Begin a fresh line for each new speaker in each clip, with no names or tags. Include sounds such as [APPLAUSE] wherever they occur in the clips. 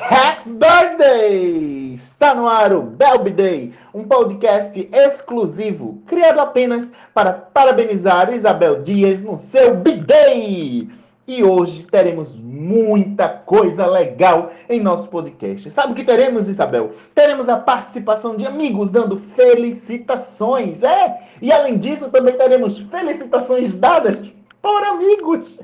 Happy Birthday! Está no ar o Belby Day, um podcast exclusivo criado apenas para parabenizar Isabel Dias no seu B-Day! E hoje teremos muita coisa legal em nosso podcast. Sabe o que teremos, Isabel? Teremos a participação de amigos dando felicitações, é? E além disso, também teremos felicitações dadas por amigos.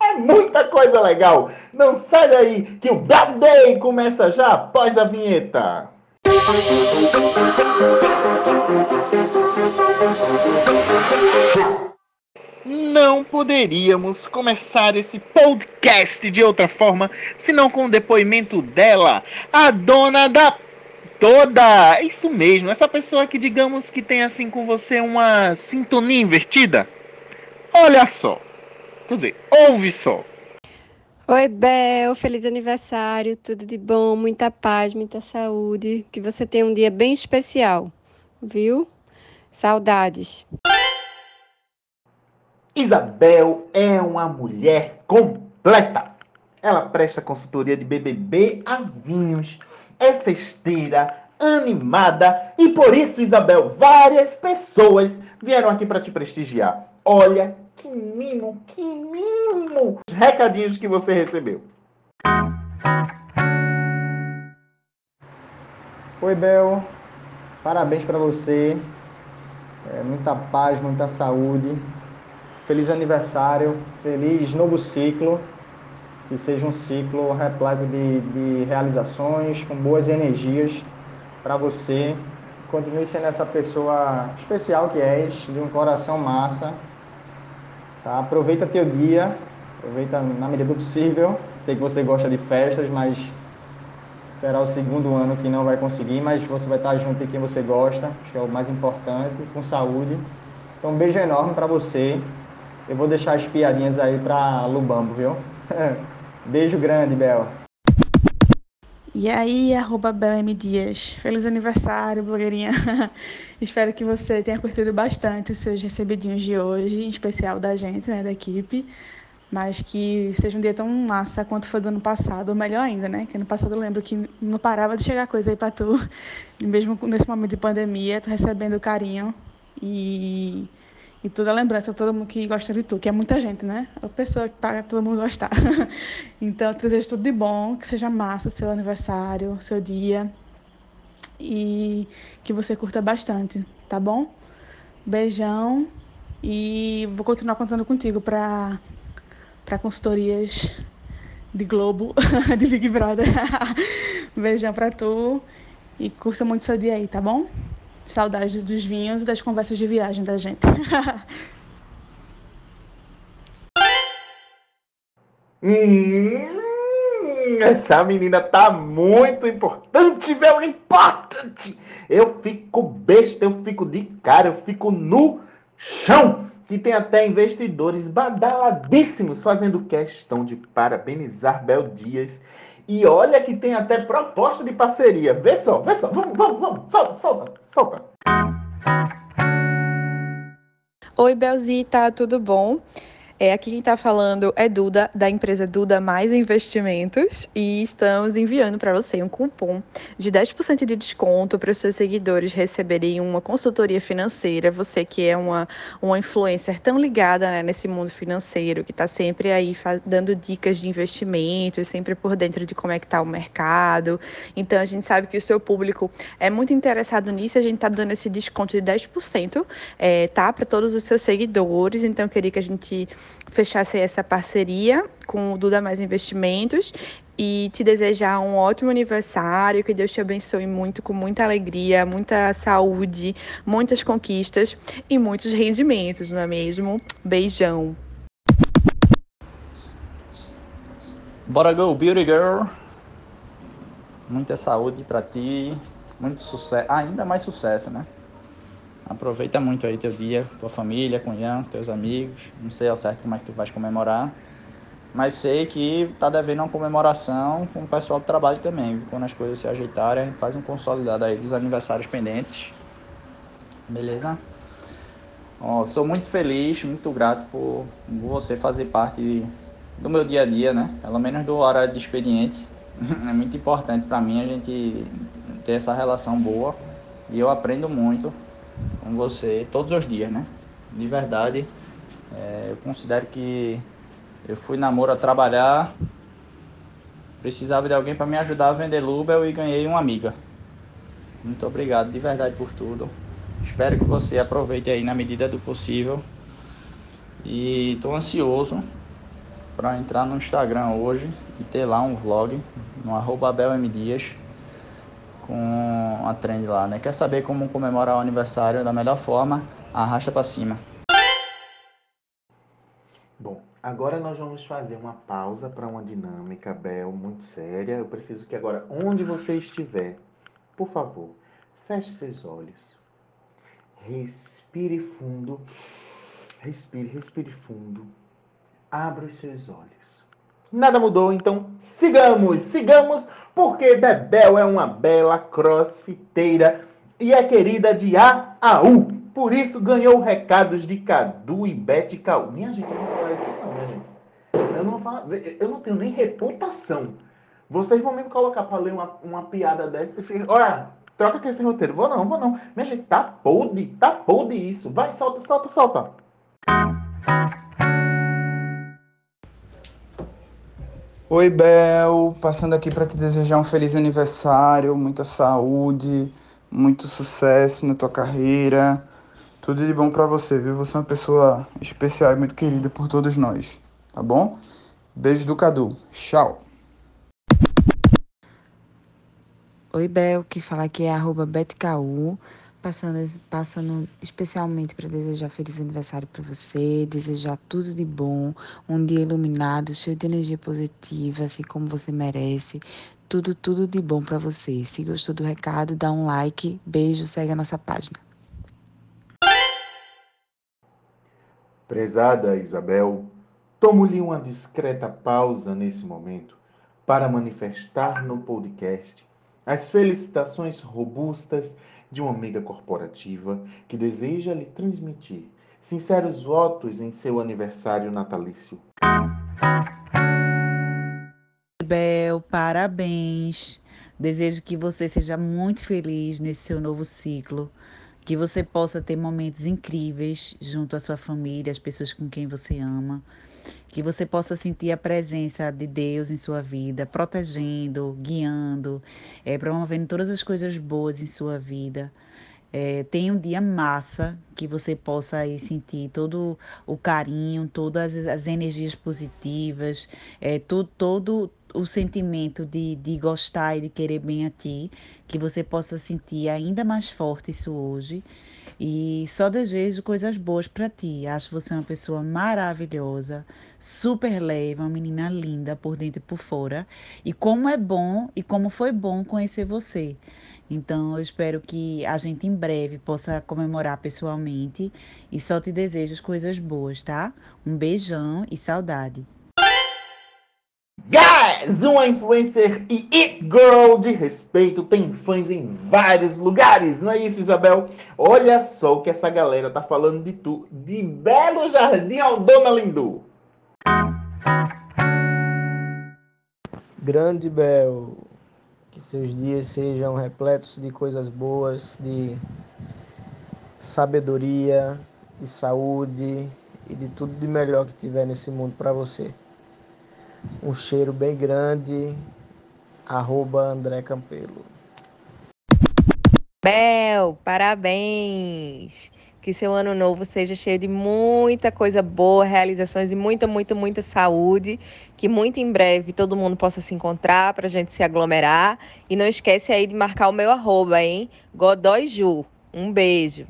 É muita coisa legal. Não sai daí que o Bad Day começa já após a vinheta. Não poderíamos começar esse podcast de outra forma senão com o depoimento dela, a dona da toda. Isso mesmo, essa pessoa que digamos que tem assim com você uma sintonia invertida. Olha só. Quer dizer, ouve só.
Oi, Bel, feliz aniversário, tudo de bom, muita paz, muita saúde. Que você tenha um dia bem especial, viu? Saudades.
Isabel é uma mulher completa. Ela presta consultoria de BBB a vinhos, é festeira, animada e por isso, Isabel, várias pessoas vieram aqui para te prestigiar. Olha que mimo, que mimo! Os recadinhos que você recebeu.
Oi, Bel. Parabéns para você. É, muita paz, muita saúde Feliz aniversário, feliz novo ciclo, que seja um ciclo repleto de, de realizações, com boas energias para você. Continue sendo essa pessoa especial que és, de um coração massa. Tá? Aproveita teu dia, aproveita na medida do possível. Sei que você gosta de festas, mas será o segundo ano que não vai conseguir, mas você vai estar junto de quem você gosta, acho que é o mais importante, com saúde. Então, um beijo enorme para você. Eu vou deixar as piadinhas aí pra Lubambo, viu? [LAUGHS] Beijo grande, Bel.
E aí, arroba BelM Dias. Feliz aniversário, blogueirinha. [LAUGHS] Espero que você tenha curtido bastante os seus recebidinhos de hoje, em especial da gente, né, da equipe. Mas que seja um dia tão massa quanto foi do ano passado, ou melhor ainda, né? Que ano passado eu lembro que não parava de chegar coisa aí pra tu. [LAUGHS] Mesmo nesse momento de pandemia, tu recebendo carinho. E e toda a lembrança, todo mundo que gosta de tu, que é muita gente, né? A pessoa que paga todo mundo gostar. [LAUGHS] então, eu desejo tudo de bom, que seja massa seu aniversário, seu dia. E que você curta bastante, tá bom? Beijão. E vou continuar contando contigo para para consultorias de Globo, [LAUGHS] de Big Brother. [LAUGHS] Beijão para tu e curta muito seu dia aí, tá bom? Saudades dos vinhos e das conversas de viagem da gente. [LAUGHS]
hum, essa menina tá muito importante, very importante. Eu fico besta, eu fico de cara, eu fico no chão. Que tem até investidores badaladíssimos fazendo questão de parabenizar Bel Dias e olha que tem até proposta de parceria. Vê só, vê só. Vamos, vamos, vamos. Solta, solta, solta.
Oi, Belzita, tudo bom? É, aqui quem está falando é Duda, da empresa Duda Mais Investimentos, e estamos enviando para você um cupom de 10% de desconto para os seus seguidores receberem uma consultoria financeira. Você que é uma, uma influencer tão ligada né, nesse mundo financeiro, que está sempre aí dando dicas de investimentos, sempre por dentro de como é que está o mercado. Então, a gente sabe que o seu público é muito interessado nisso, a gente está dando esse desconto de 10%, é, tá? Para todos os seus seguidores. Então, eu queria que a gente fechasse essa parceria com o Duda Mais Investimentos e te desejar um ótimo aniversário, que Deus te abençoe muito, com muita alegria, muita saúde, muitas conquistas e muitos rendimentos, não é mesmo? Beijão.
Bora go, beauty girl. Muita saúde para ti, muito sucesso, ainda mais sucesso, né? Aproveita muito aí teu dia, tua família, cunhão, teus amigos. Não sei ao certo como é que tu vais comemorar. Mas sei que tá devendo uma comemoração com o pessoal do trabalho também. Quando as coisas se ajeitarem, a gente faz um consolidado aí dos aniversários pendentes. Beleza? Ó, sou muito feliz, muito grato por você fazer parte do meu dia a dia, né? Pelo menos do horário de expediente. [LAUGHS] é muito importante para mim a gente ter essa relação boa e eu aprendo muito com você todos os dias, né? De verdade, é, eu considero que eu fui namoro a trabalhar, precisava de alguém para me ajudar a vender Lubel e ganhei uma amiga. Muito obrigado de verdade por tudo. Espero que você aproveite aí na medida do possível. E estou ansioso para entrar no Instagram hoje e ter lá um vlog no arroba Dias com a trend lá, né? Quer saber como comemorar o aniversário da melhor forma? Arrasta para cima.
Bom, agora nós vamos fazer uma pausa para uma dinâmica, Bel, muito séria. Eu preciso que agora, onde você estiver, por favor, feche seus olhos. Respire fundo. Respire, respire fundo. Abra os seus olhos. Nada mudou, então sigamos, sigamos, porque Bebel é uma bela crossfiteira e é querida de A a U. Por isso ganhou recados de Cadu e Bete Cal. Minha gente, eu não vou falar isso não, minha gente. Eu não, falo, eu não tenho nem reputação. Vocês vão me colocar para ler uma, uma piada dessa. Olha, troca aqui esse roteiro. Vou não, vou não. Minha gente, tá podre, tá podre isso. Vai, solta, solta, solta.
Oi, Bel, passando aqui para te desejar um feliz aniversário, muita saúde, muito sucesso na tua carreira. Tudo de bom para você, viu? Você é uma pessoa especial e muito querida por todos nós, tá bom? Beijo do Cadu. Tchau.
Oi, Bel, que fala aqui é arroba BetKU passando, passando especialmente para desejar feliz aniversário para você, desejar tudo de bom, um dia iluminado, cheio de energia positiva, assim como você merece. Tudo, tudo de bom para você. Se gostou do recado, dá um like, beijo, segue a nossa página.
Prezada Isabel, tomo-lhe uma discreta pausa nesse momento para manifestar no podcast as felicitações robustas de uma amiga corporativa que deseja lhe transmitir sinceros votos em seu aniversário natalício.
Bel, parabéns. Desejo que você seja muito feliz nesse seu novo ciclo, que você possa ter momentos incríveis junto à sua família, as pessoas com quem você ama que você possa sentir a presença de Deus em sua vida, protegendo, guiando, é, promovendo todas as coisas boas em sua vida. É, tenha um dia massa, que você possa aí sentir todo o carinho, todas as energias positivas, é, todo, todo o sentimento de, de gostar e de querer bem a ti, que você possa sentir ainda mais forte isso hoje. E só desejo coisas boas para ti. Acho você uma pessoa maravilhosa, super leve, uma menina linda por dentro e por fora. E como é bom e como foi bom conhecer você. Então, eu espero que a gente em breve possa comemorar pessoalmente e só te desejo coisas boas, tá? Um beijão e saudade.
Guys, uma influencer e it girl de respeito tem fãs em vários lugares, não é isso, Isabel? Olha só o que essa galera tá falando de tu, de Belo Jardim ao Dona Lindu.
Grande Bel, que seus dias sejam repletos de coisas boas, de sabedoria, de saúde e de tudo de melhor que tiver nesse mundo para você. Um cheiro bem grande. Arroba André Campelo.
Bel, parabéns! Que seu ano novo seja cheio de muita coisa boa, realizações e muita, muita, muita saúde. Que muito em breve todo mundo possa se encontrar para a gente se aglomerar. E não esquece aí de marcar o meu arroba, hein? Godoy Ju. Um beijo.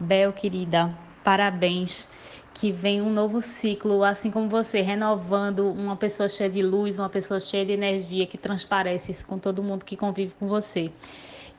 Bel, querida, parabéns que vem um novo ciclo, assim como você, renovando uma pessoa cheia de luz, uma pessoa cheia de energia que transparece com todo mundo que convive com você.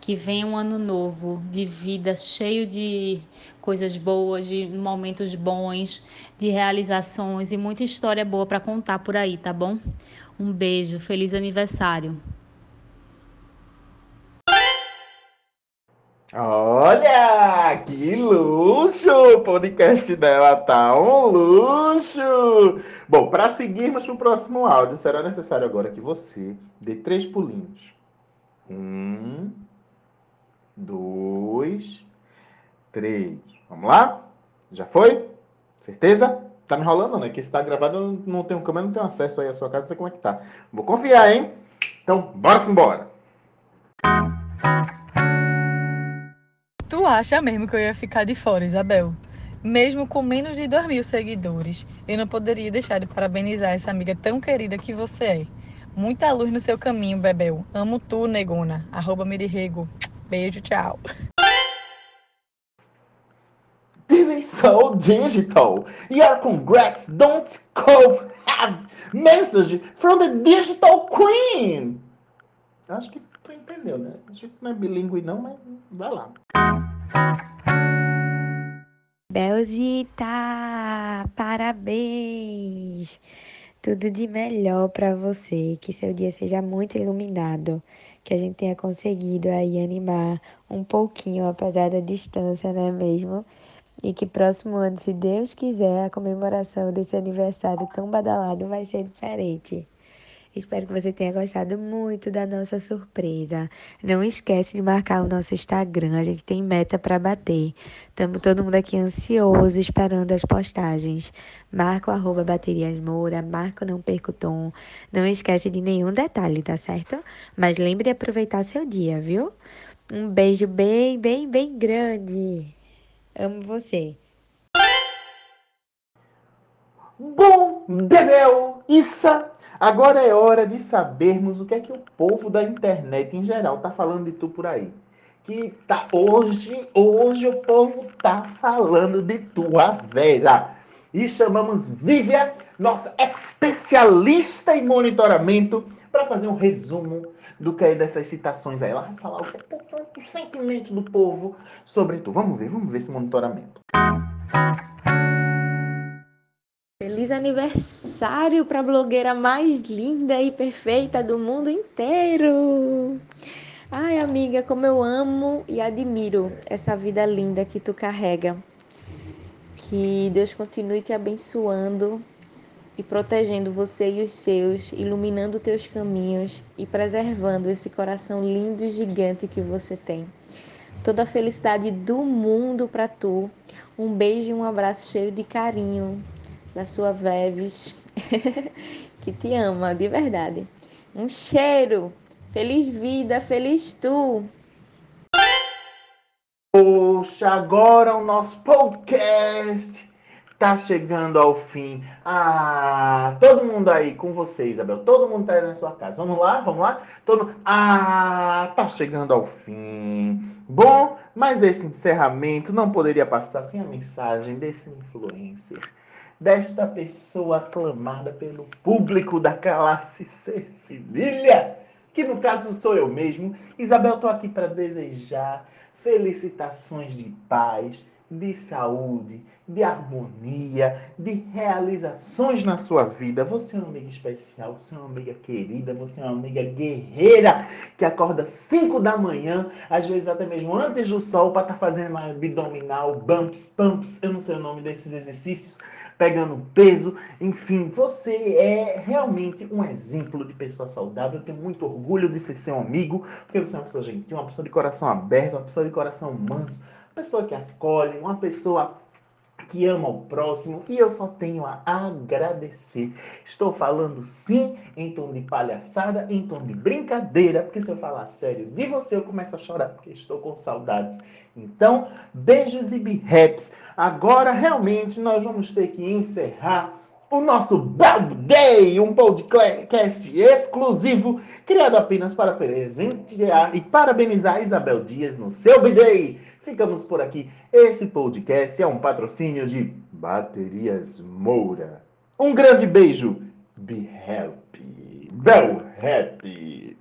Que venha um ano novo de vida cheio de coisas boas, de momentos bons, de realizações e muita história boa para contar por aí, tá bom? Um beijo, feliz aniversário.
Olha, que luxo! O podcast dela tá um luxo! Bom, para seguirmos para o próximo áudio, será necessário agora que você dê três pulinhos. Um, dois, três. Vamos lá? Já foi? Certeza? Tá me enrolando, né? Que está gravado, eu não tenho câmera, não tenho acesso aí à sua casa, não sei como é que tá. Vou confiar, hein? Então, bora embora.
Acha mesmo que eu ia ficar de fora, Isabel? Mesmo com menos de 2 mil seguidores, eu não poderia deixar de parabenizar essa amiga tão querida que você é. Muita luz no seu caminho, Bebel. Amo tu, negona. Arroba Mirirrego. Beijo, tchau.
This is so digital. Your congrats don't call have [LAUGHS] message from the digital queen. Acho que tu entendeu, né? A gente não é bilíngue não, mas vai lá.
Belzita, parabéns! Tudo de melhor para você, que seu dia seja muito iluminado, que a gente tenha conseguido aí animar um pouquinho, apesar da distância, não é mesmo? E que próximo ano, se Deus quiser, a comemoração desse aniversário tão badalado vai ser diferente. Espero que você tenha gostado muito da nossa surpresa. Não esquece de marcar o nosso Instagram, a gente tem meta para bater. Estamos todo mundo aqui ansioso, esperando as postagens. Marca o arroba Baterias Moura, marca o Não Perco Tom. Não esquece de nenhum detalhe, tá certo? Mas lembre de aproveitar seu dia, viu? Um beijo bem, bem, bem grande. Amo você.
Bom, Bebel, Issa, agora é hora de sabermos o que é que o povo da internet em geral tá falando de tu por aí. Que tá hoje, hoje o povo tá falando de tua Vera. E chamamos Vivian, nossa especialista em monitoramento, para fazer um resumo do que é dessas citações aí. Ela vai falar o que é o sentimento do povo sobre tu. Vamos ver, vamos ver esse monitoramento.
Feliz aniversário para a blogueira mais linda e perfeita do mundo inteiro! Ai, amiga, como eu amo e admiro essa vida linda que tu carrega. Que Deus continue te abençoando e protegendo você e os seus, iluminando teus caminhos e preservando esse coração lindo e gigante que você tem. Toda a felicidade do mundo para tu. Um beijo e um abraço cheio de carinho da sua Veves, [LAUGHS] que te ama de verdade. Um cheiro. Feliz vida, feliz tu.
Poxa, agora o nosso podcast tá chegando ao fim. Ah, todo mundo aí com você, Isabel. Todo mundo tá aí na sua casa. Vamos lá, vamos lá. Todo Ah, tá chegando ao fim. Bom, mas esse encerramento não poderia passar sem a mensagem desse influencer, desta pessoa aclamada pelo público da classe Cecília, que no caso sou eu mesmo. Isabel, tô aqui para desejar felicitações de paz, de saúde, de harmonia, de realizações na sua vida. Você é uma amiga especial, você é uma amiga querida, você é uma amiga guerreira que acorda 5 da manhã, às vezes até mesmo antes do sol, para estar tá fazendo abdominal, bumps, pumps, eu não sei o nome desses exercícios, pegando peso, enfim, você é realmente um exemplo de pessoa saudável. Eu tenho muito orgulho de ser seu amigo, porque você é uma pessoa gentil, uma pessoa de coração aberto, uma pessoa de coração manso pessoa que acolhe, uma pessoa que ama o próximo e eu só tenho a agradecer. Estou falando sim em tom de palhaçada, em tom de brincadeira, porque se eu falar sério de você eu começo a chorar porque estou com saudades. Então, beijos e birreps. Agora realmente nós vamos ter que encerrar o nosso Bad Day, um podcast exclusivo criado apenas para presentear e parabenizar Isabel Dias no seu B-Day. Ficamos por aqui. Esse podcast é um patrocínio de Baterias Moura. Um grande beijo. Be happy. Bel happy.